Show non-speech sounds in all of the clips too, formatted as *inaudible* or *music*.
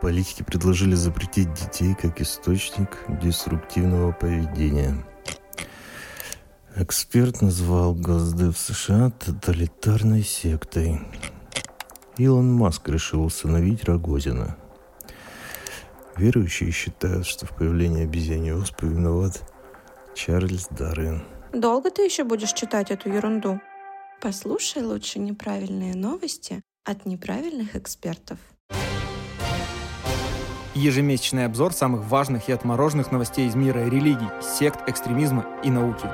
Политики предложили запретить детей как источник деструктивного поведения. Эксперт назвал Госдеп США тоталитарной сектой. Илон Маск решил установить Рогозина. Верующие считают, что в появлении обезьяньей оспы виноват Чарльз Дарвин. Долго ты еще будешь читать эту ерунду? Послушай лучше неправильные новости от неправильных экспертов. Ежемесячный обзор самых важных и отмороженных новостей из мира религий, сект, экстремизма и науки.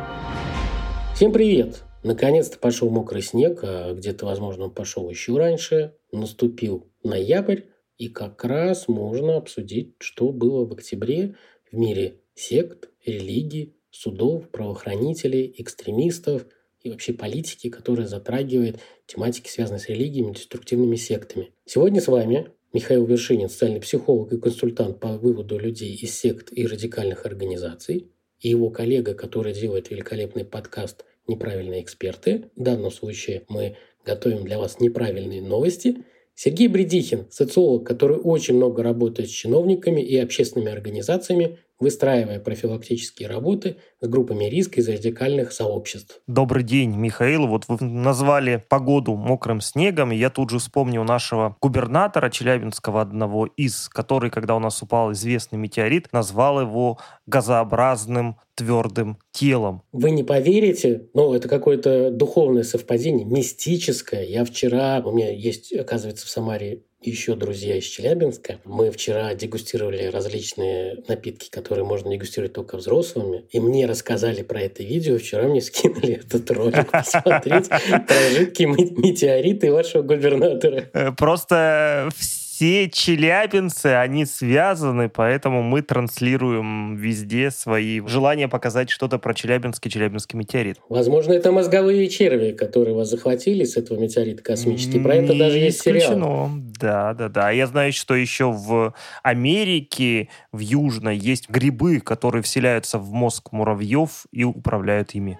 Всем привет! Наконец-то пошел мокрый снег, а где-то, возможно, он пошел еще раньше. Наступил ноябрь, и как раз можно обсудить, что было в октябре в мире сект, религий, судов, правоохранителей, экстремистов и вообще политики, которая затрагивает тематики, связанные с религиями, деструктивными сектами. Сегодня с вами Михаил Вершинин, социальный психолог и консультант по выводу людей из сект и радикальных организаций, и его коллега, который делает великолепный подкаст «Неправильные эксперты». В данном случае мы готовим для вас неправильные новости. Сергей Бредихин, социолог, который очень много работает с чиновниками и общественными организациями, выстраивая профилактические работы с группами риска из радикальных сообществ. Добрый день, Михаил. Вот вы назвали погоду мокрым снегом, и я тут же вспомнил нашего губернатора Челябинского одного из, который, когда у нас упал известный метеорит, назвал его газообразным твердым телом. Вы не поверите, но это какое-то духовное совпадение, мистическое. Я вчера, у меня есть, оказывается, в Самаре еще друзья из Челябинска. Мы вчера дегустировали различные напитки, которые можно дегустировать только взрослыми. И мне рассказали про это видео. Вчера мне *laughs* скинули этот ролик посмотреть *laughs* про жидкие метеориты вашего губернатора. Э, просто все все челябинцы, они связаны, поэтому мы транслируем везде свои желания показать что-то про Челябинский, Челябинский метеорит. Возможно, это мозговые черви, которые вас захватили с этого метеорита космический. Про это даже есть сериал. Да, да, да. Я знаю, что еще в Америке, в Южной, есть грибы, которые вселяются в мозг муравьев и управляют ими.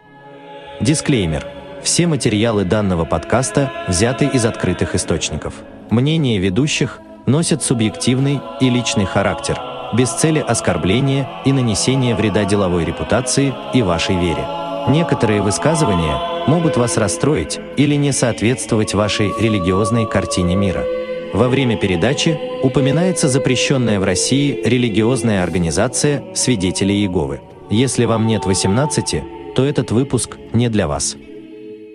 Дисклеймер. Все материалы данного подкаста взяты из открытых источников. Мнения ведущих носят субъективный и личный характер, без цели оскорбления и нанесения вреда деловой репутации и вашей вере. Некоторые высказывания могут вас расстроить или не соответствовать вашей религиозной картине мира. Во время передачи упоминается запрещенная в России религиозная организация «Свидетели Иеговы». Если вам нет 18, то этот выпуск не для вас.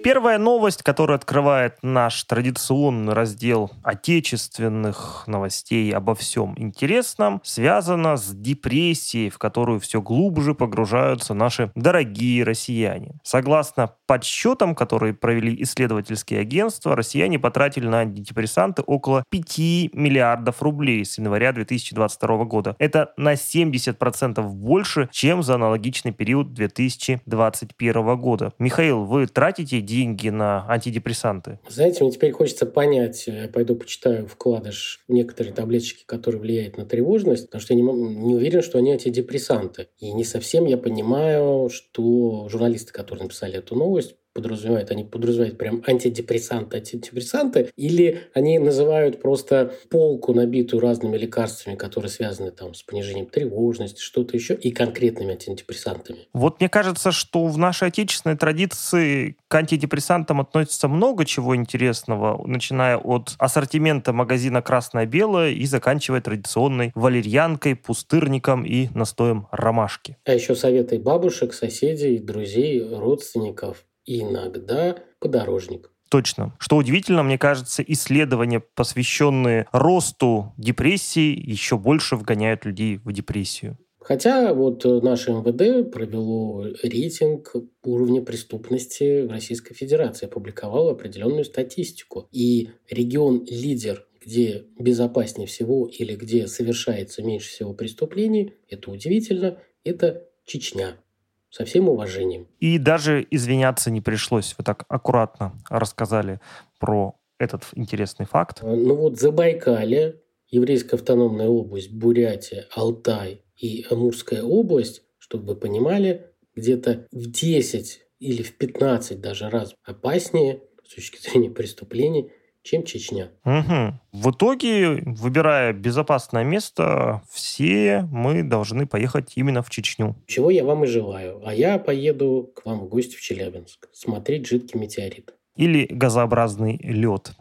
Первая новость, которая открывает наш традиционный раздел отечественных новостей обо всем интересном, связана с депрессией, в которую все глубже погружаются наши дорогие россияне. Согласно подсчетам, которые провели исследовательские агентства, россияне потратили на антидепрессанты около 5 миллиардов рублей с января 2022 года. Это на 70% больше, чем за аналогичный период 2021 года. Михаил, вы тратите деньги на антидепрессанты? Знаете, мне теперь хочется понять, я пойду почитаю вкладыш некоторые таблеточки, которые влияют на тревожность, потому что я не, не уверен, что они антидепрессанты. И не совсем я понимаю, что журналисты, которые написали эту новость, подразумевают? Они подразумевают прям антидепрессанты, антидепрессанты, или они называют просто полку, набитую разными лекарствами, которые связаны там с понижением тревожности, что-то еще, и конкретными антидепрессантами? Вот мне кажется, что в нашей отечественной традиции к антидепрессантам относится много чего интересного, начиная от ассортимента магазина «Красное-белое» и заканчивая традиционной валерьянкой, пустырником и настоем ромашки. А еще советы бабушек, соседей, друзей, родственников иногда подорожник. Точно. Что удивительно, мне кажется, исследования, посвященные росту депрессии, еще больше вгоняют людей в депрессию. Хотя вот наше МВД провело рейтинг уровня преступности в Российской Федерации, опубликовало определенную статистику. И регион-лидер, где безопаснее всего или где совершается меньше всего преступлений, это удивительно, это Чечня со всем уважением. И даже извиняться не пришлось. Вы так аккуратно рассказали про этот интересный факт. А, ну вот Забайкалье, Еврейская автономная область, Бурятия, Алтай и Амурская область, чтобы вы понимали, где-то в 10 или в 15 даже раз опаснее с точки зрения преступлений, чем Чечня. Угу. В итоге, выбирая безопасное место, все мы должны поехать именно в Чечню. Чего я вам и желаю. А я поеду к вам в гости в Челябинск смотреть жидкий метеорит. Или газообразный лед.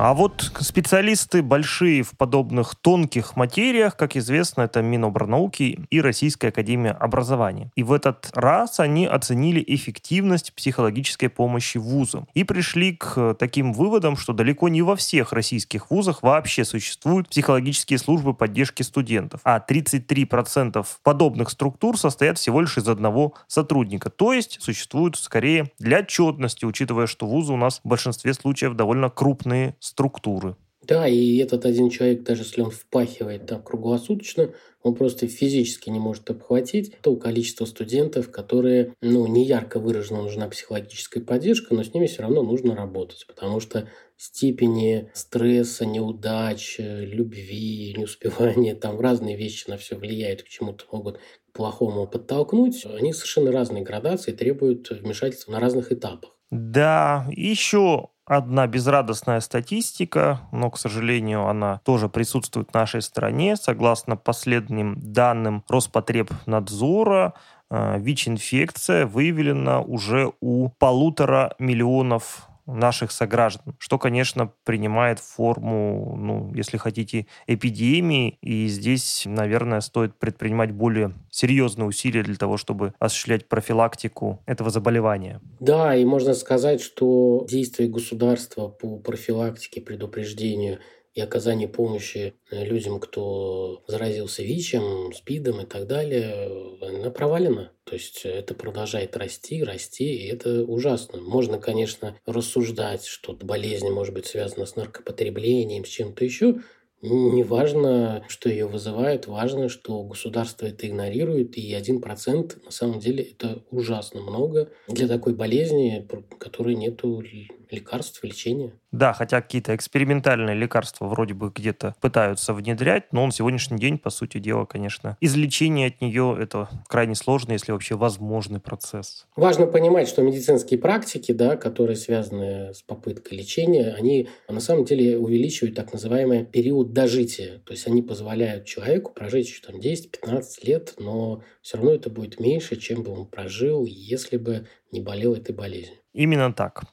А вот специалисты большие в подобных тонких материях, как известно, это Минобрнауки и Российская Академия Образования. И в этот раз они оценили эффективность психологической помощи вузам и пришли к таким выводам, что далеко не во всех российских вузах вообще существуют психологические службы поддержки студентов, а 33% подобных структур состоят всего лишь из одного сотрудника. То есть существуют скорее для отчетности, учитывая, что вузы у нас в большинстве случаев довольно крупные структуры. Да, и этот один человек, даже если он впахивает там круглосуточно, он просто физически не может обхватить то количество студентов, которые, ну, не ярко выраженно нужна психологическая поддержка, но с ними все равно нужно работать, потому что степени стресса, неудач, любви, *laughs* неуспевания, там разные вещи на все влияют, к чему-то могут к плохому подтолкнуть, они совершенно разные градации, требуют вмешательства на разных этапах. Да, еще одна безрадостная статистика, но, к сожалению, она тоже присутствует в нашей стране. Согласно последним данным Роспотребнадзора, э, ВИЧ-инфекция выявлена уже у полутора миллионов наших сограждан, что, конечно, принимает форму, ну, если хотите, эпидемии, и здесь, наверное, стоит предпринимать более серьезные усилия для того, чтобы осуществлять профилактику этого заболевания. Да, и можно сказать, что действия государства по профилактике, предупреждению и оказание помощи э, людям, кто заразился ВИЧем, СПИДом и так далее, она провалена. То есть это продолжает расти, расти, и это ужасно. Можно, конечно, рассуждать, что болезнь может быть связана с наркопотреблением, с чем-то еще, не важно, что ее вызывает, важно, что государство это игнорирует, и один процент на самом деле это ужасно много для такой болезни, которой нету лекарств, лечения. Да, хотя какие-то экспериментальные лекарства вроде бы где-то пытаются внедрять, но на сегодняшний день, по сути дела, конечно, излечение от нее – это крайне сложный, если вообще возможный процесс. Важно понимать, что медицинские практики, да, которые связаны с попыткой лечения, они на самом деле увеличивают так называемый период дожития. То есть они позволяют человеку прожить еще там 10-15 лет, но все равно это будет меньше, чем бы он прожил, если бы не болел этой болезнью. Именно так.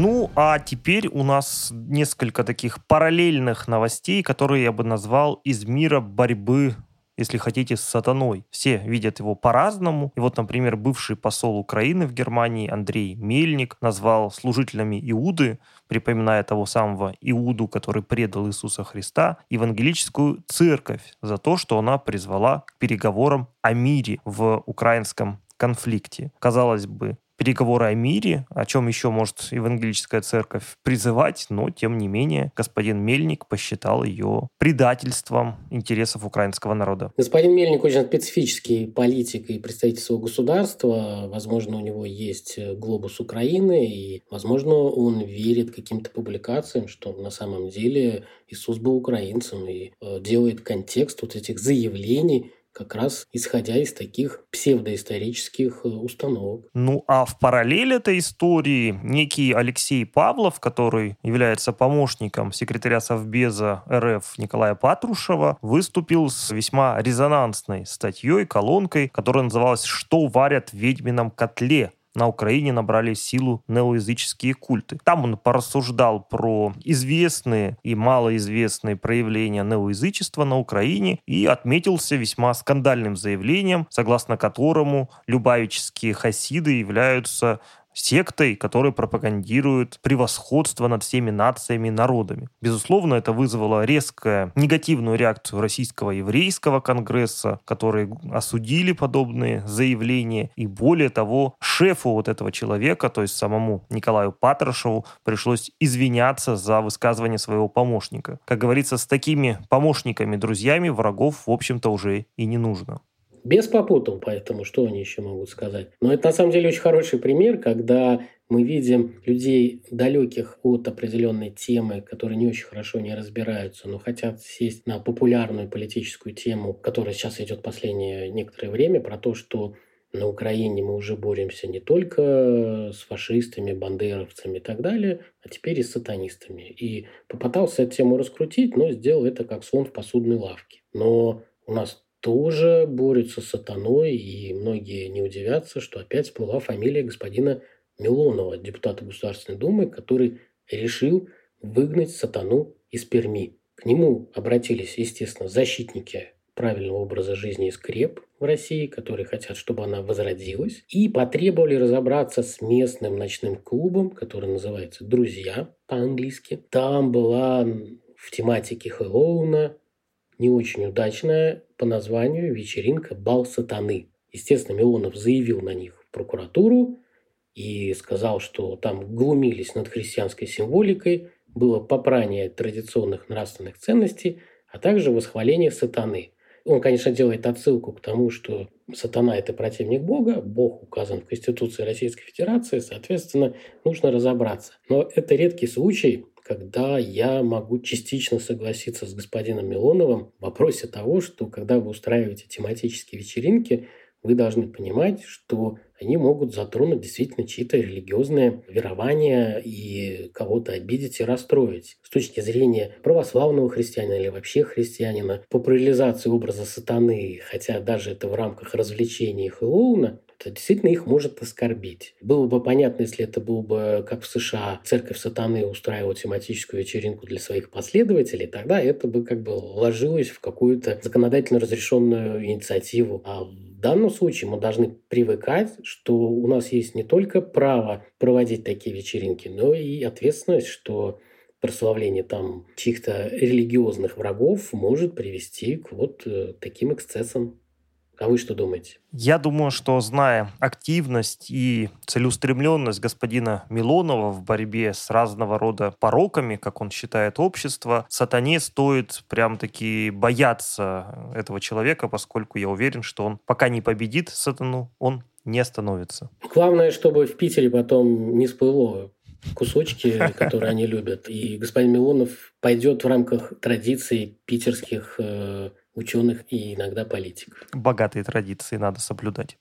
Ну, а теперь у нас несколько таких параллельных новостей, которые я бы назвал из мира борьбы если хотите, с сатаной. Все видят его по-разному. И вот, например, бывший посол Украины в Германии Андрей Мельник назвал служителями Иуды, припоминая того самого Иуду, который предал Иисуса Христа, евангелическую церковь за то, что она призвала к переговорам о мире в украинском конфликте. Казалось бы, переговоры о мире, о чем еще может евангелическая церковь призывать, но, тем не менее, господин Мельник посчитал ее предательством интересов украинского народа. Господин Мельник очень специфический политик и представитель своего государства. Возможно, у него есть глобус Украины, и, возможно, он верит каким-то публикациям, что на самом деле Иисус был украинцем и э, делает контекст вот этих заявлений как раз исходя из таких псевдоисторических э, установок. Ну а в параллель этой истории некий Алексей Павлов, который является помощником секретаря Совбеза РФ Николая Патрушева, выступил с весьма резонансной статьей, колонкой, которая называлась «Что варят в ведьмином котле?» На Украине набрали силу неоязыческие культы. Там он порассуждал про известные и малоизвестные проявления неоязычества на Украине и отметился весьма скандальным заявлением, согласно которому любавические хасиды являются сектой, которая пропагандирует превосходство над всеми нациями и народами. Безусловно, это вызвало резкую негативную реакцию Российского еврейского конгресса, которые осудили подобные заявления. И более того, шефу вот этого человека, то есть самому Николаю Патрушеву, пришлось извиняться за высказывание своего помощника. Как говорится, с такими помощниками, друзьями врагов, в общем-то, уже и не нужно. Без попутал, поэтому что они еще могут сказать? Но это на самом деле очень хороший пример, когда мы видим людей далеких от определенной темы, которые не очень хорошо не разбираются, но хотят сесть на популярную политическую тему, которая сейчас идет последнее некоторое время, про то, что на Украине мы уже боремся не только с фашистами, бандеровцами и так далее, а теперь и с сатанистами. И попытался эту тему раскрутить, но сделал это как слон в посудной лавке. Но у нас тоже борются с сатаной, и многие не удивятся, что опять всплыла фамилия господина Милонова, депутата Государственной Думы, который решил выгнать сатану из Перми. К нему обратились, естественно, защитники правильного образа жизни из Креп в России, которые хотят, чтобы она возродилась, и потребовали разобраться с местным ночным клубом, который называется «Друзья» по-английски. Там была в тематике Хэллоуна не очень удачная по названию вечеринка «Бал сатаны». Естественно, Милонов заявил на них в прокуратуру и сказал, что там глумились над христианской символикой, было попрание традиционных нравственных ценностей, а также восхваление сатаны – он, конечно, делает отсылку к тому, что сатана – это противник Бога, Бог указан в Конституции Российской Федерации, соответственно, нужно разобраться. Но это редкий случай, когда я могу частично согласиться с господином Милоновым в вопросе того, что когда вы устраиваете тематические вечеринки, вы должны понимать, что они могут затронуть действительно чьи-то религиозные верования и кого-то обидеть и расстроить. С точки зрения православного христианина или вообще христианина, популяризации образа сатаны, хотя даже это в рамках развлечений Хэллоуна, действительно их может оскорбить. Было бы понятно, если это был бы, как в США, церковь сатаны устраивала тематическую вечеринку для своих последователей, тогда это бы как бы ложилось в какую-то законодательно разрешенную инициативу. А в данном случае мы должны привыкать, что у нас есть не только право проводить такие вечеринки, но и ответственность, что прославление там чьих-то религиозных врагов может привести к вот э, таким эксцессам. А вы что думаете? Я думаю, что зная активность и целеустремленность господина Милонова в борьбе с разного рода пороками, как он считает общество, сатане стоит прям-таки бояться этого человека, поскольку я уверен, что он пока не победит сатану, он не остановится. Главное, чтобы в Питере потом не всплыло кусочки, *laughs* которые они любят. И господин Милонов пойдет в рамках традиций питерских э, ученых и иногда политиков. Богатые традиции надо соблюдать.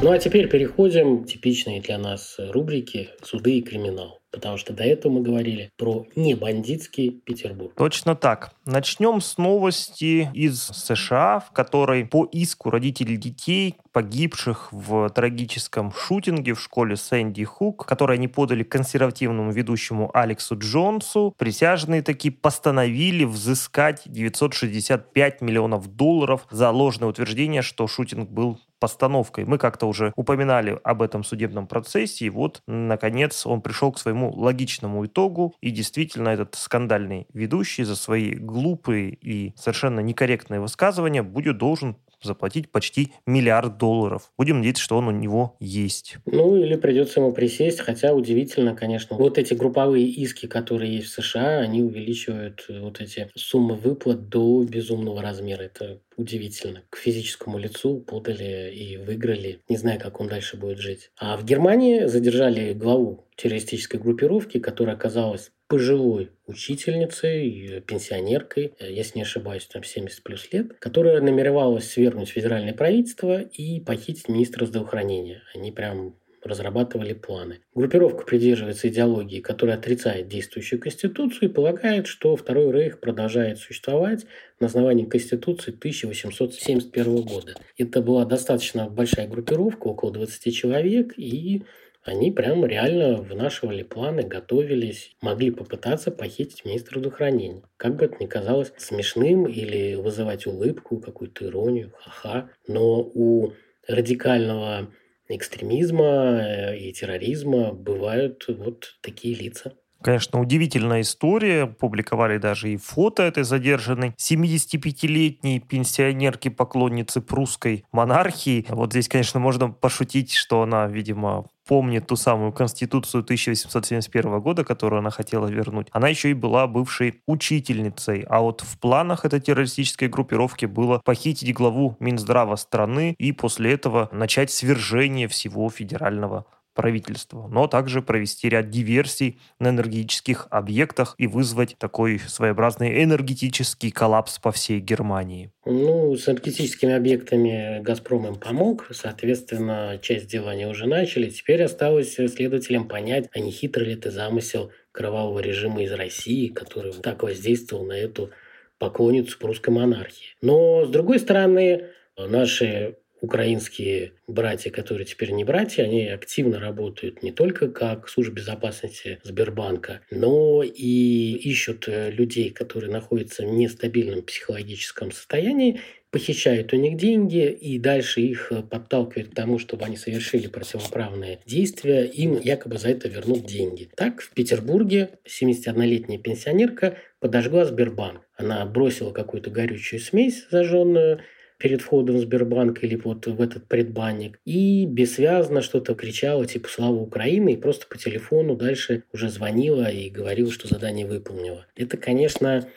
Ну а теперь переходим к типичной для нас рубрики «Суды и криминал». Потому что до этого мы говорили про небандитский Петербург. Точно так. Начнем с новости из США, в которой по иску родителей детей, погибших в трагическом шутинге в школе Сэнди Хук, который они подали консервативному ведущему Алексу Джонсу, присяжные таки постановили взыскать 965 миллионов долларов за ложное утверждение, что шутинг был постановкой. Мы как-то уже упоминали об этом судебном процессе, и вот, наконец, он пришел к своему логичному итогу, и действительно этот скандальный ведущий за свои глупые и совершенно некорректные высказывания будет должен заплатить почти миллиард долларов. Будем надеяться, что он у него есть. Ну, или придется ему присесть, хотя удивительно, конечно. Вот эти групповые иски, которые есть в США, они увеличивают э, вот эти суммы выплат до безумного размера. Это удивительно. К физическому лицу подали и выиграли. Не знаю, как он дальше будет жить. А в Германии задержали главу террористической группировки, которая оказалась пожилой учительницей, пенсионеркой, э, если не ошибаюсь, там 70 плюс лет, которая намеревалась свергнуть федеральное правительство и похитить министра здравоохранения. Они прям разрабатывали планы. Группировка придерживается идеологии, которая отрицает действующую Конституцию и полагает, что Второй Рейх продолжает существовать на основании Конституции 1871 года. Это была достаточно большая группировка, около 20 человек, и они прям реально вынашивали планы, готовились, могли попытаться похитить министра здравоохранения. Как бы это ни казалось смешным или вызывать улыбку, какую-то иронию, ха-ха, но у радикального экстремизма э, и терроризма бывают вот такие лица. Конечно, удивительная история. Публиковали даже и фото этой задержанной 75-летней пенсионерки-поклонницы прусской монархии. Вот здесь, конечно, можно пошутить, что она, видимо, помнит ту самую Конституцию 1871 года, которую она хотела вернуть, она еще и была бывшей учительницей. А вот в планах этой террористической группировки было похитить главу Минздрава страны и после этого начать свержение всего федерального правительству, но также провести ряд диверсий на энергетических объектах и вызвать такой своеобразный энергетический коллапс по всей Германии. Ну, с энергетическими объектами «Газпром» им помог, соответственно, часть дела они уже начали. Теперь осталось следователям понять, а не хитрый ли это замысел кровавого режима из России, который так воздействовал на эту поклонницу прусской монархии. Но, с другой стороны, наши украинские братья, которые теперь не братья, они активно работают не только как служба безопасности Сбербанка, но и ищут э, людей, которые находятся в нестабильном психологическом состоянии, похищают у них деньги и дальше их э, подталкивают к тому, чтобы они совершили противоправные действия, им якобы за это вернут деньги. Так, в Петербурге 71-летняя пенсионерка подожгла Сбербанк. Она бросила какую-то горючую смесь зажженную, перед входом в Сбербанк или вот в этот предбанник. И бессвязно что-то кричала, типа «Слава Украины!» и просто по телефону дальше уже звонила и говорила, что задание выполнила. Это, конечно,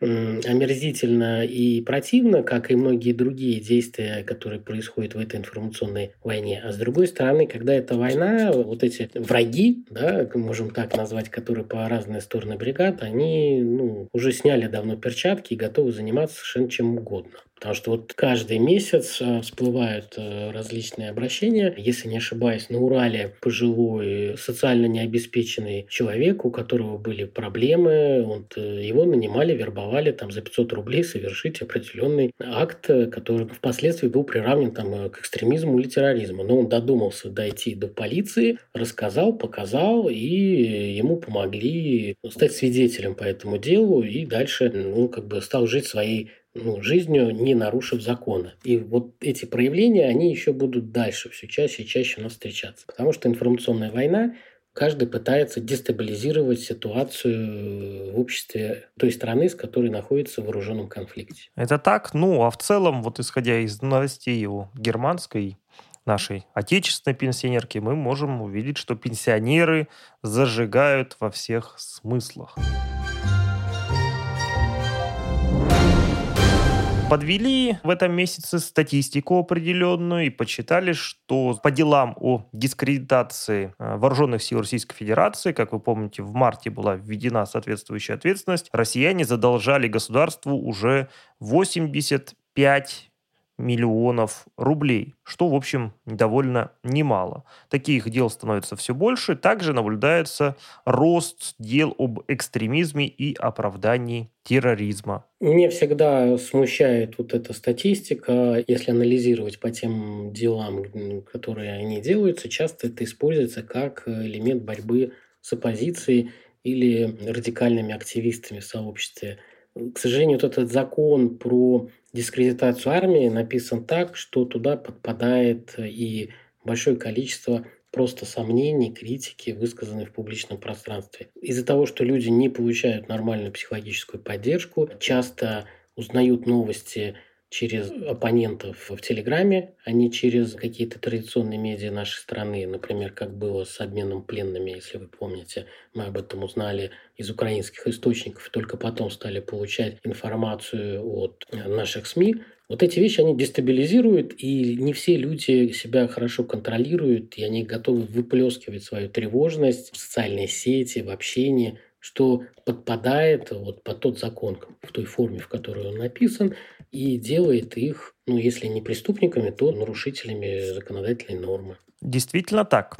омерзительно и противно, как и многие другие действия, которые происходят в этой информационной войне. А с другой стороны, когда эта война, вот эти враги, да, можем так назвать, которые по разные стороны бригад, они ну, уже сняли давно перчатки и готовы заниматься совершенно чем угодно. Потому что вот каждый месяц э, всплывают э, различные обращения. Если не ошибаюсь, на Урале пожилой, социально необеспеченный человек, у которого были проблемы, он, э, его нанимали, вербовали там за 500 рублей совершить определенный акт, который впоследствии был приравнен там, к экстремизму или терроризму. Но он додумался дойти до полиции, рассказал, показал, и ему помогли стать свидетелем по этому делу, и дальше ну, как бы стал жить своей ну, жизнью, не нарушив закона. И вот эти проявления, они еще будут дальше все чаще и чаще у нас встречаться. Потому что информационная война, каждый пытается дестабилизировать ситуацию в обществе той страны, с которой находится в вооруженном конфликте. Это так, ну, а в целом, вот исходя из новостей его германской нашей отечественной пенсионерки, мы можем увидеть, что пенсионеры зажигают во всех смыслах. Подвели в этом месяце статистику определенную и подсчитали, что по делам о дискредитации э, вооруженных сил Российской Федерации, как вы помните, в марте была введена соответствующая ответственность, россияне задолжали государству уже 85 миллионов рублей, что, в общем, довольно немало. Таких дел становится все больше. Также наблюдается рост дел об экстремизме и оправдании терроризма. Мне всегда смущает вот эта статистика. Если анализировать по тем делам, которые они делаются, часто это используется как элемент борьбы с оппозицией или радикальными активистами в сообществе. К сожалению, вот этот закон про дискредитацию армии написан так, что туда подпадает и большое количество просто сомнений, критики, высказанные в публичном пространстве. Из-за того, что люди не получают нормальную психологическую поддержку, часто узнают новости через оппонентов в Телеграме, а не через какие-то традиционные медиа нашей страны. Например, как было с обменом пленными, если вы помните. Мы об этом узнали из украинских источников, только потом стали получать информацию от наших СМИ. Вот эти вещи, они дестабилизируют, и не все люди себя хорошо контролируют, и они готовы выплескивать свою тревожность в социальные сети, в общении, что подпадает вот под тот закон в той форме, в которой он написан, и делает их, ну, если не преступниками, то нарушителями законодательной нормы. Действительно так.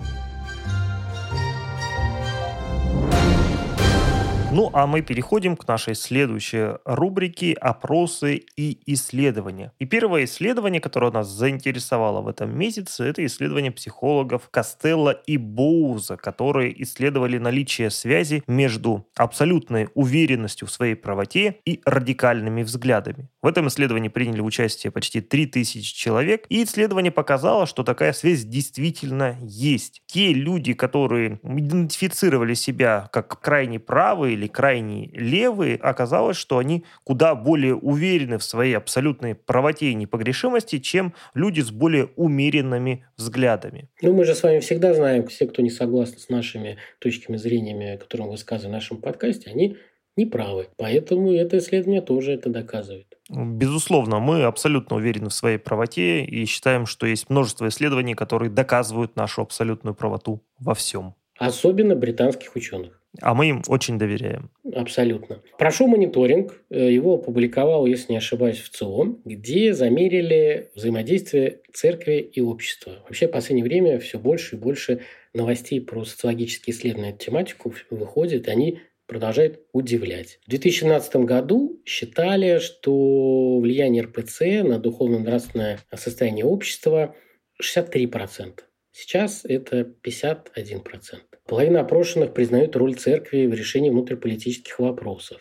Ну, а мы переходим к нашей следующей рубрике «Опросы и исследования». И первое исследование, которое нас заинтересовало в этом месяце, это исследование психологов Костелло и Боуза, которые исследовали наличие связи между абсолютной уверенностью в своей правоте и радикальными взглядами. В этом исследовании приняли участие почти 3000 человек, и исследование показало, что такая связь действительно есть. Те люди, которые идентифицировали себя как крайне правые или или крайне левые, оказалось, что они куда более уверены в своей абсолютной правоте и непогрешимости, чем люди с более умеренными взглядами. Ну, мы же с вами всегда знаем, все, кто не согласны с нашими точками зрения, которые мы высказываем в нашем подкасте, они неправы. Поэтому это исследование тоже это доказывает. Безусловно, мы абсолютно уверены в своей правоте и считаем, что есть множество исследований, которые доказывают нашу абсолютную правоту во всем. Особенно британских ученых. А мы им очень доверяем. Абсолютно. Прошу мониторинг. Э, его опубликовал, если не ошибаюсь, в ЦИОМ, где замерили взаимодействие церкви и общества. Вообще, в последнее время все больше и больше новостей про социологические исследования эту тематику выходит. Они продолжает удивлять. В 2017 году считали, что влияние РПЦ на духовно-нравственное состояние общества 63%. Сейчас это 51%. Половина опрошенных признают роль церкви в решении внутриполитических вопросов.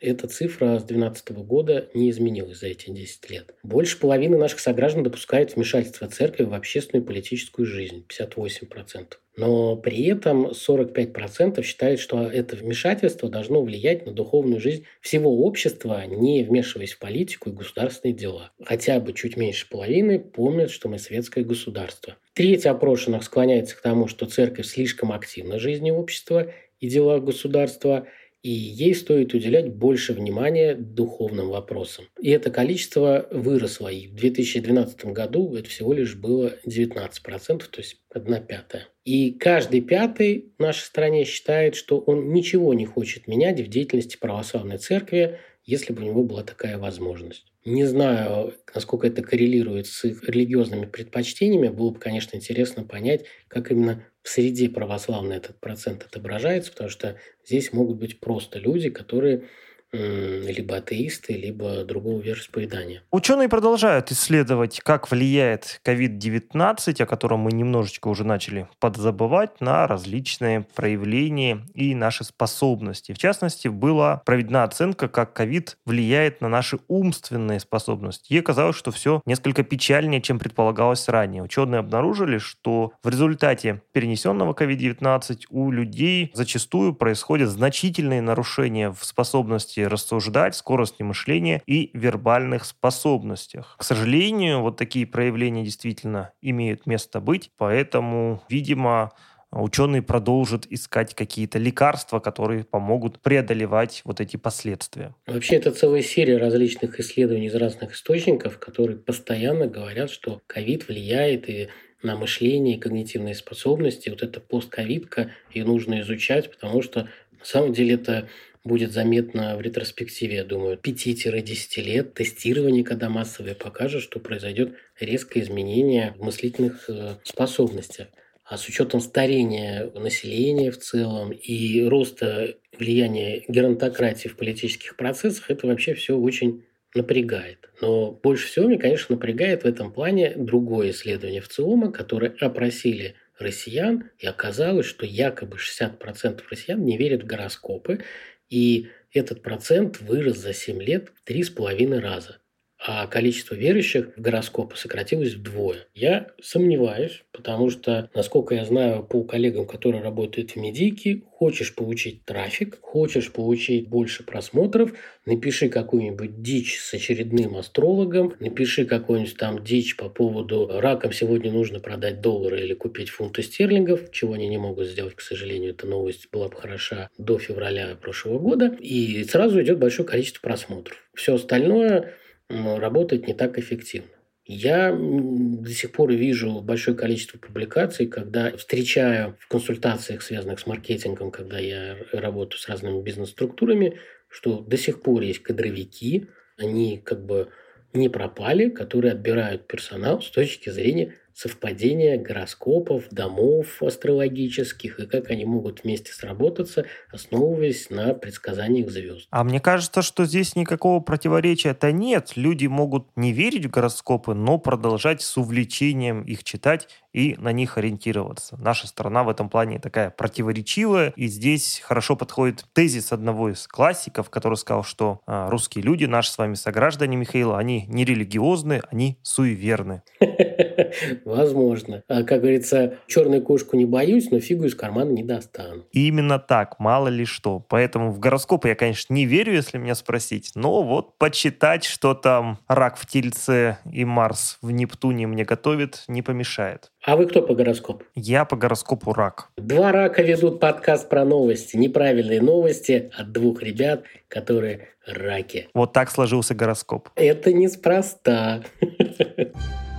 Эта цифра с 2012 года не изменилась за эти 10 лет. Больше половины наших сограждан допускают вмешательство церкви в общественную и политическую жизнь. 58%. Но при этом 45% считают, что это вмешательство должно влиять на духовную жизнь всего общества, не вмешиваясь в политику и государственные дела. Хотя бы чуть меньше половины помнят, что мы светское государство. Треть опрошенных склоняется к тому, что церковь слишком активна в жизни общества и делах государства – и ей стоит уделять больше внимания духовным вопросам. И это количество выросло, и в 2012 году это всего лишь было 19%, то есть одна пятая. И каждый пятый в нашей стране считает, что он ничего не хочет менять в деятельности православной церкви, если бы у него была такая возможность. Не знаю, насколько это коррелирует с их религиозными предпочтениями. Было бы, конечно, интересно понять, как именно в среде православной этот процент отображается, потому что здесь могут быть просто люди, которые либо атеисты, либо другого вероисповедания. Ученые продолжают исследовать, как влияет COVID-19, о котором мы немножечко уже начали подзабывать, на различные проявления и наши способности. В частности, была проведена оценка, как COVID влияет на наши умственные способности. И оказалось, что все несколько печальнее, чем предполагалось ранее. Ученые обнаружили, что в результате перенесенного COVID-19 у людей зачастую происходят значительные нарушения в способности способности рассуждать, скорости мышления и вербальных способностях. К сожалению, вот такие проявления действительно имеют место быть, поэтому, видимо, ученые продолжат искать какие-то лекарства, которые помогут преодолевать вот эти последствия. Вообще, это целая серия различных исследований из разных источников, которые постоянно говорят, что ковид влияет и на мышление, когнитивные способности. Вот эта постковидка, ее нужно изучать, потому что на самом деле это будет заметно в ретроспективе, я думаю, 5-10 лет тестирования, когда массовые покажут, что произойдет резкое изменение в мыслительных э, способностях. А с учетом старения населения в целом и роста влияния геронтократии в политических процессах, это вообще все очень напрягает. Но больше всего мне, конечно, напрягает в этом плане другое исследование в ЦИОМа, которое опросили россиян, и оказалось, что якобы 60% россиян не верят в гороскопы, и этот процент вырос за 7 лет в 3,5 раза а количество верующих в гороскопы сократилось вдвое. Я сомневаюсь, потому что, насколько я знаю по коллегам, которые работают в медийке, хочешь получить трафик, хочешь получить больше просмотров, напиши какую-нибудь дичь с очередным астрологом, напиши какую-нибудь там дичь по поводу ракам сегодня нужно продать доллары или купить фунты стерлингов, чего они не могут сделать, к сожалению, эта новость была бы хороша до февраля прошлого года, и сразу идет большое количество просмотров. Все остальное работает не так эффективно. Я до сих пор вижу большое количество публикаций, когда встречаю в консультациях, связанных с маркетингом, когда я работаю с разными бизнес-структурами, что до сих пор есть кадровики, они как бы не пропали, которые отбирают персонал с точки зрения совпадения гороскопов, домов астрологических и как они могут вместе сработаться, основываясь на предсказаниях звезд. А мне кажется, что здесь никакого противоречия-то нет. Люди могут не верить в гороскопы, но продолжать с увлечением их читать и на них ориентироваться. Наша страна в этом плане такая противоречивая, и здесь хорошо подходит тезис одного из классиков, который сказал, что а, русские люди, наши с вами сограждане Михаила, они не религиозны, они суеверны. *laughs* *laughs* Возможно. А, как говорится, черную кошку не боюсь, но фигу из кармана не достану. Именно так, мало ли что. Поэтому в гороскопы я, конечно, не верю, если меня спросить, но вот почитать, что там рак в Тельце и Марс в Нептуне мне готовит, не помешает. А вы кто по гороскопу? Я по гороскопу рак. Два рака ведут подкаст про новости. Неправильные новости от двух ребят, которые раки. Вот так сложился гороскоп. Это неспроста. *laughs*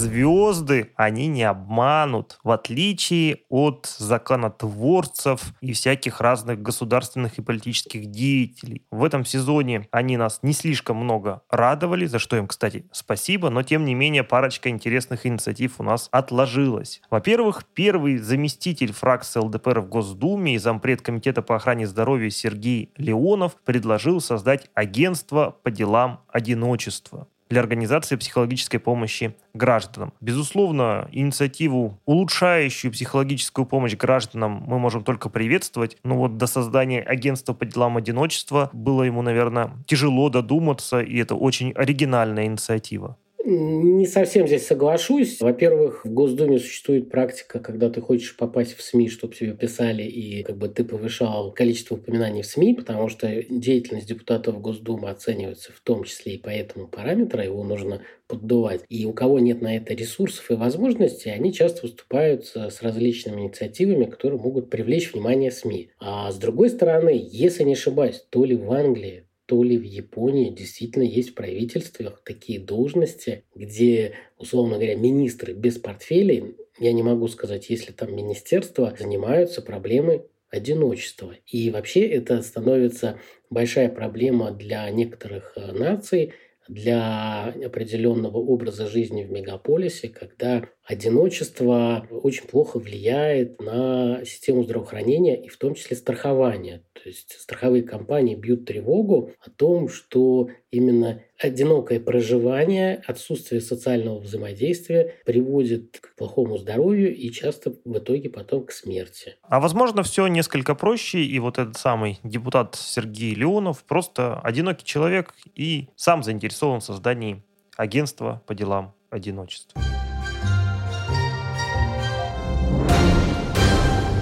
звезды, они не обманут, в отличие от законотворцев и всяких разных государственных и политических деятелей. В этом сезоне они нас не слишком много радовали, за что им, кстати, спасибо, но тем не менее парочка интересных инициатив у нас отложилась. Во-первых, первый заместитель фракции ЛДПР в Госдуме и зампред Комитета по охране здоровья Сергей Леонов предложил создать агентство по делам одиночества для организации психологической помощи гражданам. Безусловно, инициативу, улучшающую психологическую помощь гражданам, мы можем только приветствовать, но вот до создания агентства по делам одиночества было ему, наверное, тяжело додуматься, и это очень оригинальная инициатива. Не совсем здесь соглашусь. Во-первых, в Госдуме существует практика, когда ты хочешь попасть в СМИ, чтобы тебе писали, и как бы ты повышал количество упоминаний в СМИ, потому что деятельность депутатов Госдумы оценивается в том числе и по этому параметру, его нужно поддувать. И у кого нет на это ресурсов и возможностей, они часто выступают с различными инициативами, которые могут привлечь внимание СМИ. А с другой стороны, если не ошибаюсь, то ли в Англии, то ли в Японии действительно есть в правительствах такие должности, где, условно говоря, министры без портфелей, я не могу сказать, если там министерства, занимаются проблемой одиночества. И вообще это становится большая проблема для некоторых э, наций, для определенного образа жизни в мегаполисе, когда одиночество очень плохо влияет на систему здравоохранения и в том числе страхования. То есть страховые компании бьют тревогу о том, что именно одинокое проживание, отсутствие социального взаимодействия приводит к плохому здоровью и часто в итоге потом к смерти. А возможно, все несколько проще, и вот этот самый депутат Сергей Леонов просто одинокий человек и сам заинтересован в создании агентства по делам одиночества.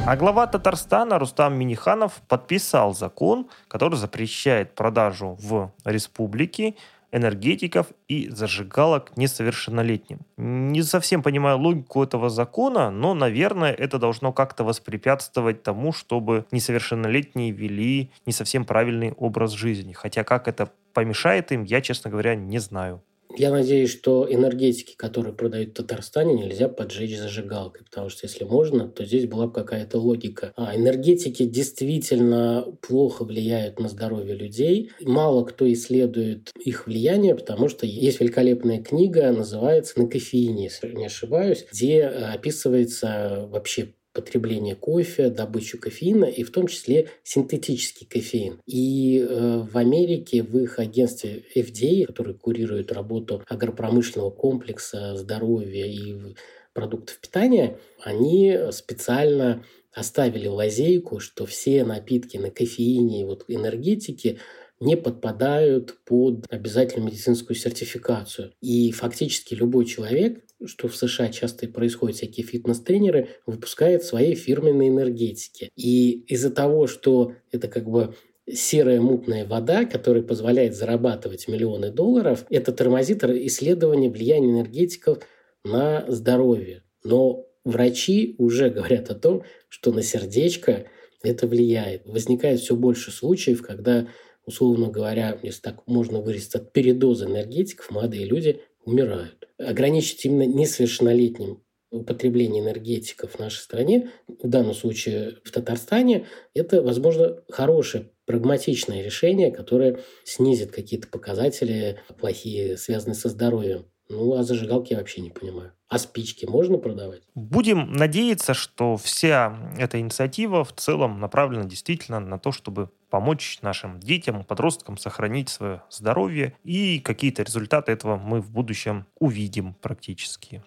А глава Татарстана Рустам Миниханов подписал закон, который запрещает продажу в республике энергетиков и зажигалок несовершеннолетним. Не совсем понимаю логику этого закона, но, наверное, это должно как-то воспрепятствовать тому, чтобы несовершеннолетние вели не совсем правильный образ жизни. Хотя как это помешает им, я, честно говоря, не знаю. Я надеюсь, что энергетики, которые продают в Татарстане, нельзя поджечь зажигалкой, потому что если можно, то здесь была бы какая-то логика. А энергетики действительно плохо влияют на здоровье людей. Мало кто исследует их влияние, потому что есть великолепная книга, называется «На кофеине», если не ошибаюсь, где описывается вообще потребление кофе, добычу кофеина и в том числе синтетический кофеин. И э, в Америке в их агентстве FDA, который курирует работу агропромышленного комплекса здоровья и продуктов питания, они специально оставили лазейку, что все напитки на кофеине и вот энергетики не подпадают под обязательную медицинскую сертификацию. И фактически любой человек, что в США часто и происходит, всякие фитнес-тренеры выпускают свои фирменные энергетики. И из-за того, что это как бы серая мутная вода, которая позволяет зарабатывать миллионы долларов, это тормозит исследование влияния энергетиков на здоровье. Но врачи уже говорят о том, что на сердечко это влияет. Возникает все больше случаев, когда условно говоря, если так можно выразиться, от передоза энергетиков молодые люди умирают. Ограничить именно несовершеннолетним употребление энергетиков в нашей стране, в данном случае в Татарстане, это, возможно, хорошее прагматичное решение, которое снизит какие-то показатели плохие, связанные со здоровьем. Ну, а зажигалки я вообще не понимаю. А спички можно продавать? Будем надеяться, что вся эта инициатива в целом направлена действительно на то, чтобы помочь нашим детям, подросткам сохранить свое здоровье. И какие-то результаты этого мы в будущем увидим практически.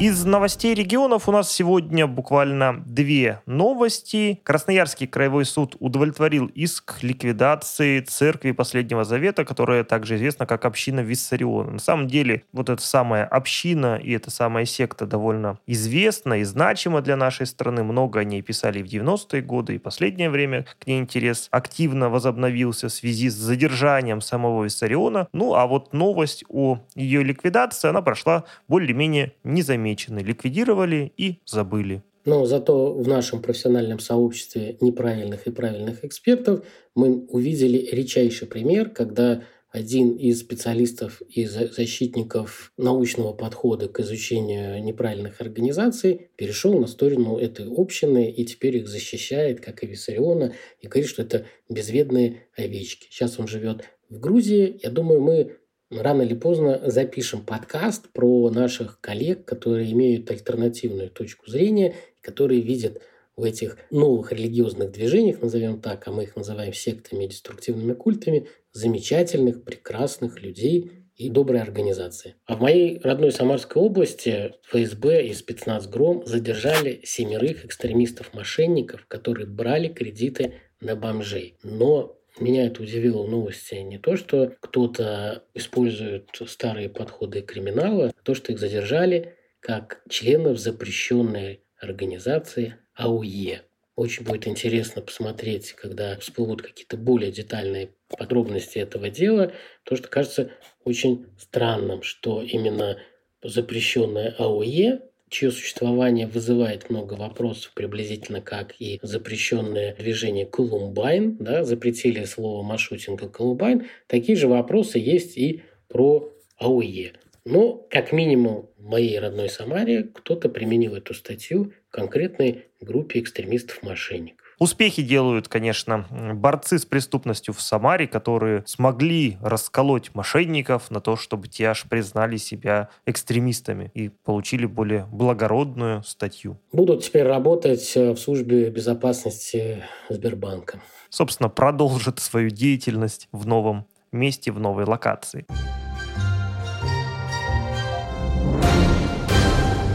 Из новостей регионов у нас сегодня буквально две новости. Красноярский краевой суд удовлетворил иск ликвидации церкви Последнего Завета, которая также известна как община Виссариона. На самом деле, вот эта самая община и эта самая секта довольно известна и значима для нашей страны. Много о ней писали в 90-е годы, и последнее время к ней интерес активно возобновился в связи с задержанием самого Виссариона. Ну, а вот новость о ее ликвидации, она прошла более-менее незаметно замечены, ликвидировали и забыли. Но зато в нашем профессиональном сообществе неправильных и правильных экспертов мы увидели редчайший пример, когда один из специалистов и защитников научного подхода к изучению неправильных организаций перешел на сторону этой общины и теперь их защищает, как и Виссариона, и говорит, что это безведные овечки. Сейчас он живет в Грузии. Я думаю, мы рано или поздно запишем подкаст про наших коллег, которые имеют альтернативную точку зрения, которые видят в этих новых религиозных движениях, назовем так, а мы их называем сектами и деструктивными культами, замечательных, прекрасных людей и доброй организации. А в моей родной Самарской области ФСБ и спецназ «Гром» задержали семерых экстремистов-мошенников, которые брали кредиты на бомжей. Но меня это удивило в новости не то, что кто-то использует старые подходы криминала, а то, что их задержали как членов запрещенной организации АУЕ. Очень будет интересно посмотреть, когда всплывут какие-то более детальные подробности этого дела, то, что кажется очень странным, что именно запрещенная АОЕ чье существование вызывает много вопросов, приблизительно как и запрещенное движение Колумбайн, да, запретили слово маршрутинга Колумбайн, такие же вопросы есть и про АОЕ. Но, как минимум, в моей родной Самаре кто-то применил эту статью конкретной группе экстремистов-мошенников. Успехи делают, конечно, борцы с преступностью в Самаре, которые смогли расколоть мошенников на то, чтобы те аж признали себя экстремистами и получили более благородную статью. Будут теперь работать э, в службе безопасности Сбербанка. Собственно, продолжат свою деятельность в новом месте, в новой локации.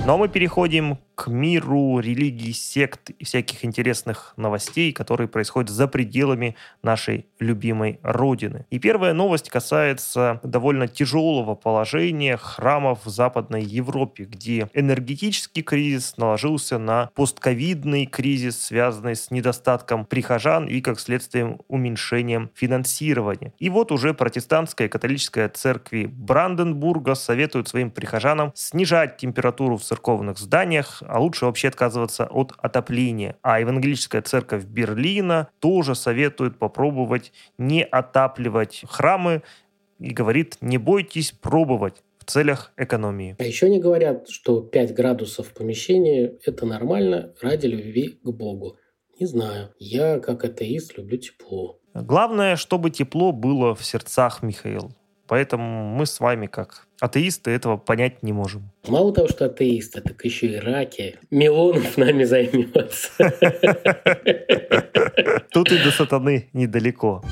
Но мы переходим к миру религий, сект и всяких интересных новостей, которые происходят за пределами нашей любимой Родины. И первая новость касается довольно тяжелого положения храмов в Западной Европе, где энергетический кризис наложился на постковидный кризис, связанный с недостатком прихожан и, как следствие, уменьшением финансирования. И вот уже протестантская и католическая церкви Бранденбурга советуют своим прихожанам снижать температуру в церковных зданиях, а лучше вообще отказываться от отопления. А Евангелическая церковь Берлина тоже советует попробовать не отапливать храмы и говорит, не бойтесь пробовать в целях экономии. А еще не говорят, что 5 градусов в помещении – это нормально ради любви к Богу. Не знаю. Я, как атеист, люблю тепло. Главное, чтобы тепло было в сердцах, Михаил. Поэтому мы с вами, как атеисты, этого понять не можем. Мало того, что атеисты, так еще и раки. Милонов нами займется. *laughs* Тут и до сатаны недалеко.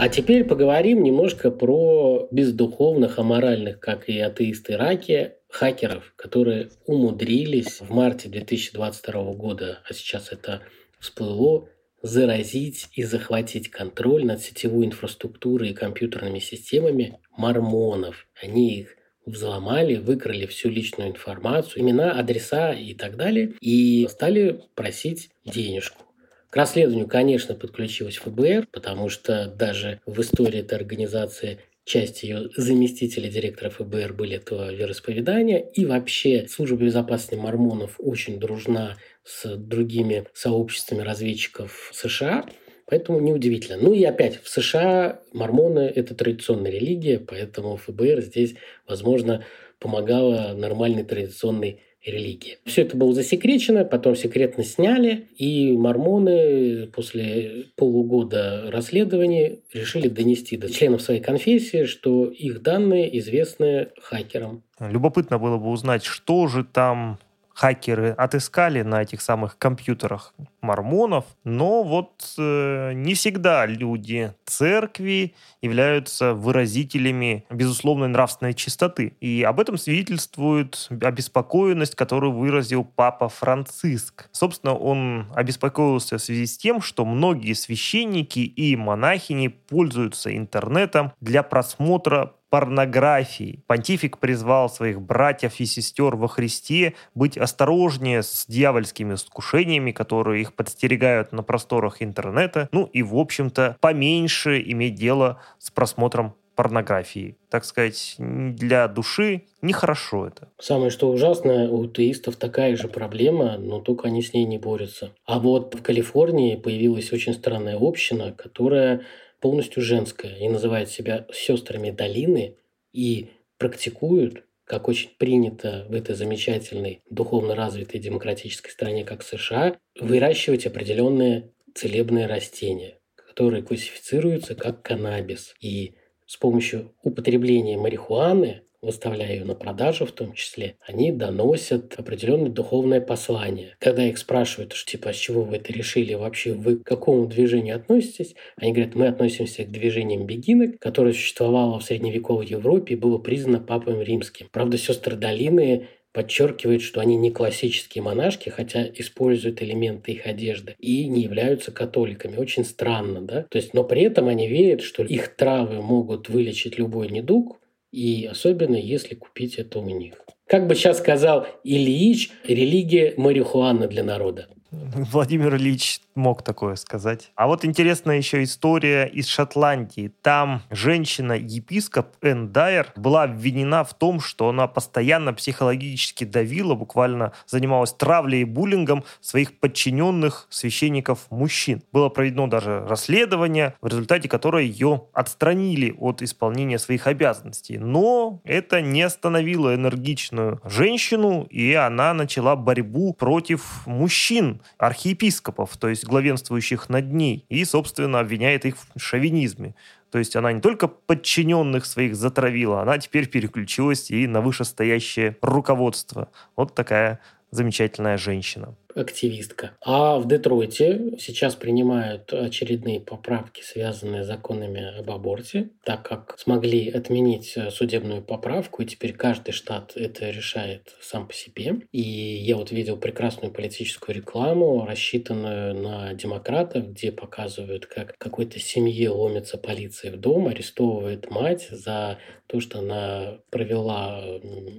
А теперь поговорим немножко про бездуховных, аморальных, как и атеисты раки, хакеров, которые умудрились в марте 2022 года, а сейчас это всплыло, заразить и захватить контроль над сетевой инфраструктурой и компьютерными системами мормонов. Они их взломали, выкрали всю личную информацию, имена, адреса и так далее, и стали просить денежку. К расследованию, конечно, подключилась ФБР, потому что даже в истории этой организации часть ее заместителей директора ФБР были этого вероисповедания. И вообще служба безопасности мормонов очень дружна с другими сообществами разведчиков США. Поэтому неудивительно. Ну и опять, в США мормоны – это традиционная религия, поэтому ФБР здесь, возможно, помогала нормальной традиционной религии. Все это было засекречено, потом секретно сняли, и мормоны после полугода расследований решили донести до членов своей конфессии, что их данные известны хакерам. Любопытно было бы узнать, что же там хакеры отыскали на этих самых компьютерах мормонов, но вот э, не всегда люди церкви являются выразителями безусловной нравственной чистоты. И об этом свидетельствует обеспокоенность, которую выразил папа Франциск. Собственно, он обеспокоился в связи с тем, что многие священники и монахини пользуются интернетом для просмотра порнографии. Понтифик призвал своих братьев и сестер во Христе быть осторожнее с дьявольскими искушениями, которые их подстерегают на просторах интернета, ну и, в общем-то, поменьше иметь дело с просмотром порнографии. Так сказать, для души нехорошо это. Самое что ужасное, у теистов такая же проблема, но только они с ней не борются. А вот в Калифорнии появилась очень странная община, которая полностью женская и называет себя сестрами долины и практикуют, как очень принято в этой замечательной духовно развитой демократической стране, как США, выращивать определенные целебные растения, которые классифицируются как каннабис. И с помощью употребления марихуаны выставляя ее на продажу в том числе, они доносят определенное духовное послание. Когда их спрашивают, что типа, с чего вы это решили, вообще вы к какому движению относитесь, они говорят, мы относимся к движениям бегинок, которое существовало в средневековой Европе и было признано папой римским. Правда, сестры Долины подчеркивают, что они не классические монашки, хотя используют элементы их одежды, и не являются католиками. Очень странно, да? То есть, но при этом они верят, что их травы могут вылечить любой недуг, и особенно если купить это у них. Как бы сейчас сказал Ильич, религия марихуана для народа. *laughs* Владимир Ильич мог такое сказать. А вот интересная еще история из Шотландии. Там женщина-епископ Энн Дайер была обвинена в том, что она постоянно психологически давила, буквально занималась травлей и буллингом своих подчиненных священников-мужчин. Было проведено даже расследование, в результате которого ее отстранили от исполнения своих обязанностей. Но это не остановило энергичную женщину, и она начала борьбу против мужчин, архиепископов, то есть главенствующих над ней, и, собственно, обвиняет их в шовинизме. То есть она не только подчиненных своих затравила, она теперь переключилась и на вышестоящее руководство. Вот такая замечательная женщина активистка. А в Детройте сейчас принимают очередные поправки, связанные с законами об аборте, так как смогли отменить судебную поправку, и теперь каждый штат это решает сам по себе. И я вот видел прекрасную политическую рекламу, рассчитанную на демократов, где показывают, как какой-то семье ломится полиция в дом, арестовывает мать за то, что она провела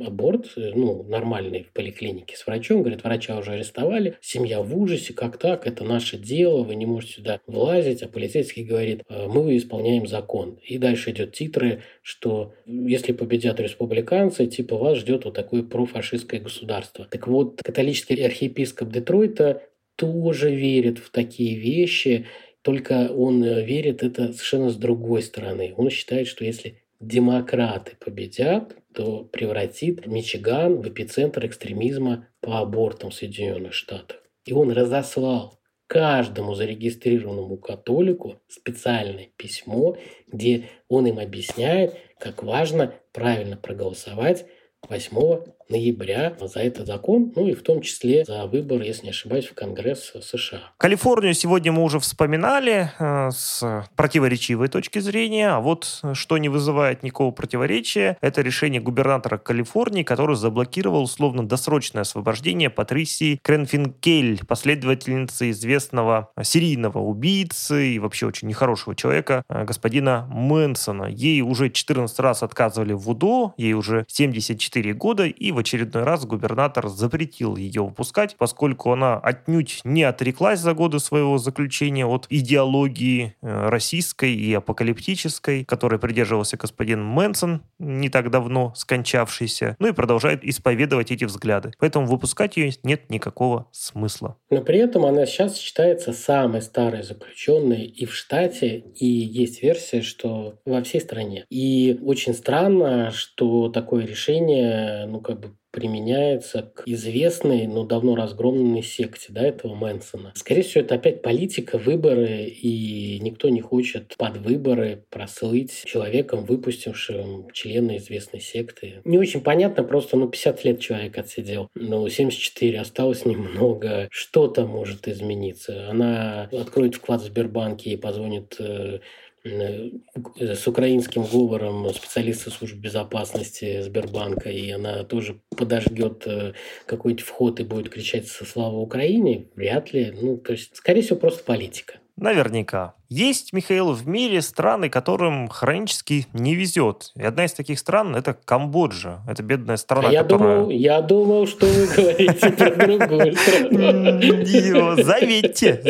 аборт, ну, нормальный в поликлинике с врачом, говорит, врача уже арестовали, семья в ужасе, как так, это наше дело, вы не можете сюда влазить, а полицейский говорит, «Э, мы исполняем закон. И дальше идет титры, что если победят республиканцы, типа вас ждет вот такое профашистское государство. Так вот, католический архиепископ Детройта тоже верит в такие вещи, только он э, верит это совершенно с другой стороны. Он считает, что если демократы победят, то превратит Мичиган в эпицентр экстремизма по абортам в Соединенных Штатах. И он разослал каждому зарегистрированному католику специальное письмо, где он им объясняет, как важно правильно проголосовать 8 ноября за этот закон, ну и в том числе за выбор, если не ошибаюсь, в Конгресс США. Калифорнию сегодня мы уже вспоминали э, с противоречивой точки зрения, а вот что не вызывает никакого противоречия, это решение губернатора Калифорнии, который заблокировал условно досрочное освобождение Патрисии Кренфинкель, последовательницы известного серийного убийцы и вообще очень нехорошего человека, э, господина Мэнсона. Ей уже 14 раз отказывали в УДО, ей уже 74 года, и в очередной раз губернатор запретил ее выпускать, поскольку она отнюдь не отреклась за годы своего заключения от идеологии э, российской и апокалиптической, которой придерживался господин Мэнсон, не так давно скончавшийся, ну и продолжает исповедовать эти взгляды. Поэтому выпускать ее нет никакого смысла. Но при этом она сейчас считается самой старой заключенной и в штате, и есть версия, что во всей стране. И очень странно, что такое решение, ну, как бы бы применяется к известной, но давно разгромленной секте да, этого Мэнсона. Скорее всего, это опять политика, выборы, и никто не хочет под выборы прослыть человеком, выпустившим члена известной секты. Не очень понятно, просто ну 50 лет человек отсидел, но 74 осталось немного. Что-то может измениться. Она откроет вклад в Сбербанке и позвонит Э, с украинским говором специалиста службы безопасности Сбербанка, и она тоже подожгет э, какой-нибудь вход и будет кричать со слава Украине, вряд ли. Ну, то есть, скорее всего, просто политика. Наверняка. Есть, Михаил, в мире страны, которым хронически не везет. И одна из таких стран – это Камбоджа. Это бедная страна, а я которая... Думал, я думал, что вы говорите про *laughs* другую страну. Заметьте.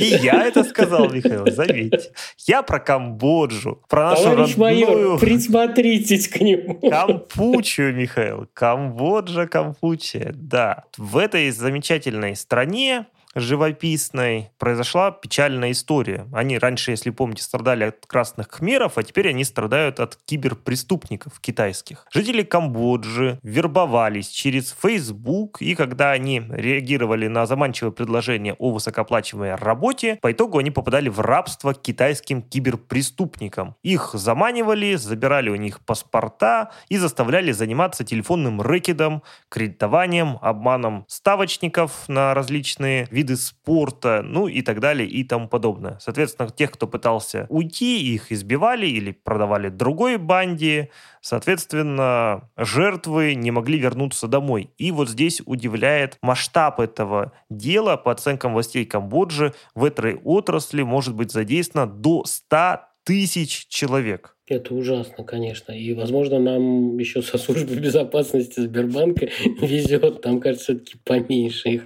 И я это сказал, Михаил, заметьте. Я про Камбоджу. Про нашу Товарищ майор, присмотритесь к нему. Кампучию, Михаил. Камбоджа, Кампучия. Да. В этой замечательной стране живописной произошла печальная история. Они раньше, если помните, страдали от красных кхмеров, а теперь они страдают от киберпреступников китайских. Жители Камбоджи вербовались через Facebook, и когда они реагировали на заманчивое предложение о высокооплачиваемой работе, по итогу они попадали в рабство китайским киберпреступникам. Их заманивали, забирали у них паспорта и заставляли заниматься телефонным рэкетом, кредитованием, обманом ставочников на различные виды виды спорта, ну и так далее и тому подобное. Соответственно, тех, кто пытался уйти, их избивали или продавали другой банде. Соответственно, жертвы не могли вернуться домой. И вот здесь удивляет масштаб этого дела. По оценкам властей Камбоджи, в этой отрасли может быть задействовано до 100 тысяч человек. Это ужасно, конечно. И, возможно, нам еще со службой безопасности Сбербанка *laughs* везет. Там, кажется, все-таки поменьше их.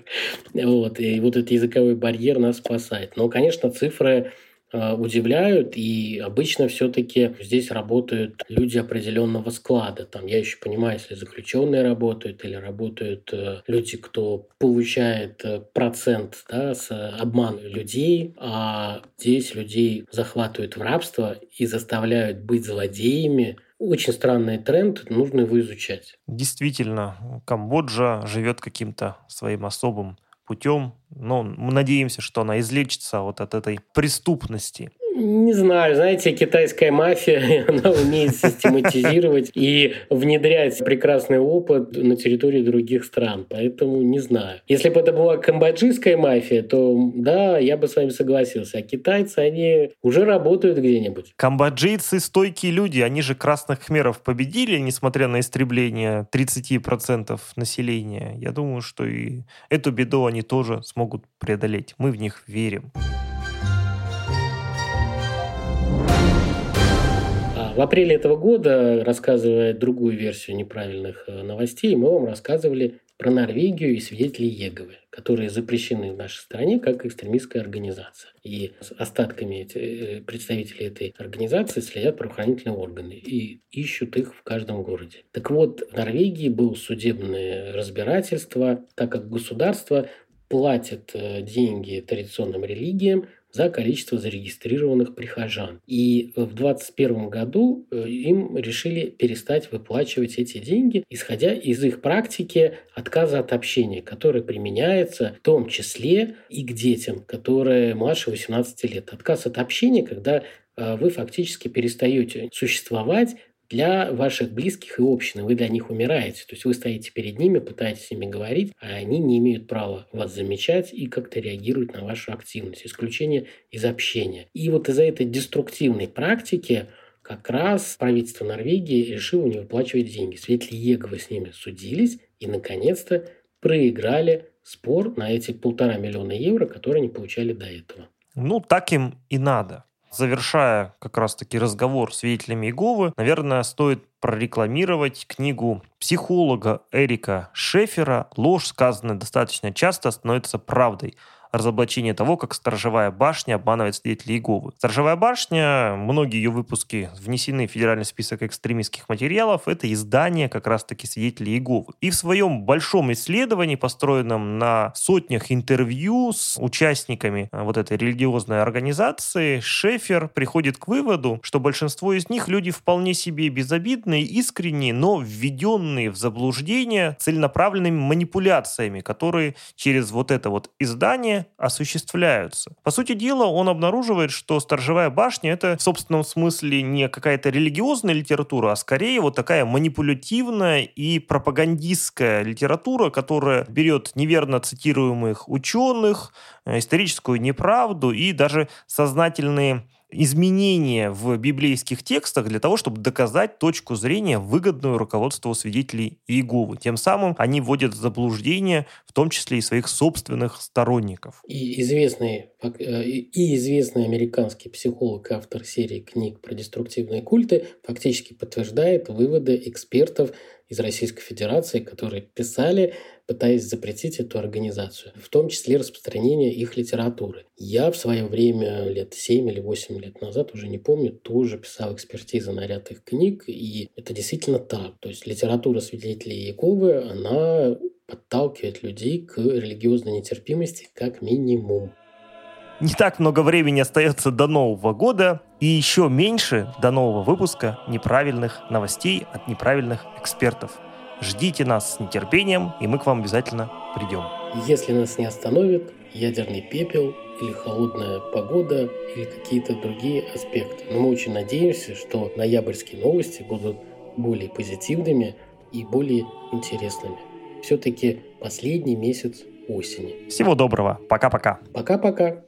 Вот. И вот этот языковой барьер нас спасает. Но, конечно, цифры удивляют, и обычно все-таки здесь работают люди определенного склада. Там я еще понимаю, если заключенные работают или работают э, люди, кто получает э, процент да, с обмана людей, а здесь людей захватывают в рабство и заставляют быть злодеями, очень странный тренд, нужно его изучать. Действительно, Камбоджа живет каким-то своим особым путем. Но мы надеемся, что она излечится вот от этой преступности. Не знаю, знаете, китайская мафия, *laughs* она умеет систематизировать и внедрять прекрасный опыт на территории других стран, поэтому не знаю. Если бы это была камбоджийская мафия, то да, я бы с вами согласился. А китайцы, они уже работают где-нибудь. Камбоджийцы стойкие люди, они же красных хмеров победили, несмотря на истребление 30% населения. Я думаю, что и эту беду они тоже смогут преодолеть. Мы в них верим. В апреле этого года, рассказывая другую версию неправильных э, новостей, мы вам рассказывали про Норвегию и свидетелей Еговы, которые запрещены в нашей стране как экстремистская организация. И с остатками э, представителей этой организации следят правоохранительные органы и ищут их в каждом городе. Так вот, в Норвегии было судебное разбирательство, так как государство платит э, деньги традиционным религиям, за количество зарегистрированных прихожан. И в 2021 году э, им решили перестать выплачивать эти деньги, исходя из их практики отказа от общения, который применяется в том числе и к детям, которые младше 18 лет. Отказ от общения, когда э, вы фактически перестаете существовать для ваших близких и общины. Вы для них умираете. То есть вы стоите перед ними, пытаетесь с ними говорить, а они не имеют права вас замечать и как-то реагировать на вашу активность. Исключение из общения. И вот из-за этой деструктивной практики как раз правительство Норвегии решило не выплачивать деньги. Свидетели Еговы с ними судились и, наконец-то, проиграли спор на эти полтора миллиона евро, которые они получали до этого. Ну, так им и надо. Завершая как раз-таки разговор с свидетелями Иеговы, наверное, стоит прорекламировать книгу психолога Эрика Шефера «Ложь, сказанная достаточно часто, становится правдой». Разоблачение того, как сторожевая башня обманывает свидетелей Иеговы. Сторожевая башня, многие ее выпуски внесены в федеральный список экстремистских материалов, это издание как раз-таки свидетелей Иеговы. И в своем большом исследовании, построенном на сотнях интервью с участниками э, вот этой религиозной организации, Шефер приходит к выводу, что большинство из них люди вполне себе безобидные, искренние, но введенные в заблуждение целенаправленными манипуляциями, которые через вот это вот издание осуществляются. По сути дела, он обнаруживает, что «Сторожевая башня» — это в собственном смысле не какая-то религиозная литература, а скорее вот такая манипулятивная и пропагандистская литература, которая берет неверно цитируемых ученых, э, историческую неправду и даже сознательные изменения в библейских текстах для того, чтобы доказать точку зрения, выгодную руководству свидетелей Иеговы. Тем самым они вводят в заблуждение, в том числе и своих собственных сторонников. И известный, э, и известный американский психолог, автор серии книг про деструктивные культы, фактически подтверждает выводы экспертов из Российской Федерации, которые писали пытаясь запретить эту организацию, в том числе распространение их литературы. Я в свое время, лет 7 или 8 лет назад, уже не помню, тоже писал экспертизы на ряд их книг, и это действительно так. То есть литература свидетелей Иеговы, она подталкивает людей к религиозной нетерпимости как минимум. Не так много времени остается до Нового года, и еще меньше до нового выпуска неправильных новостей от неправильных экспертов. Ждите нас с нетерпением, и мы к вам обязательно придем. Если нас не остановит ядерный пепел или холодная погода или какие-то другие аспекты. Но мы очень надеемся, что ноябрьские новости будут более позитивными и более интересными. Все-таки последний месяц осени. Всего доброго. Пока-пока. Пока-пока.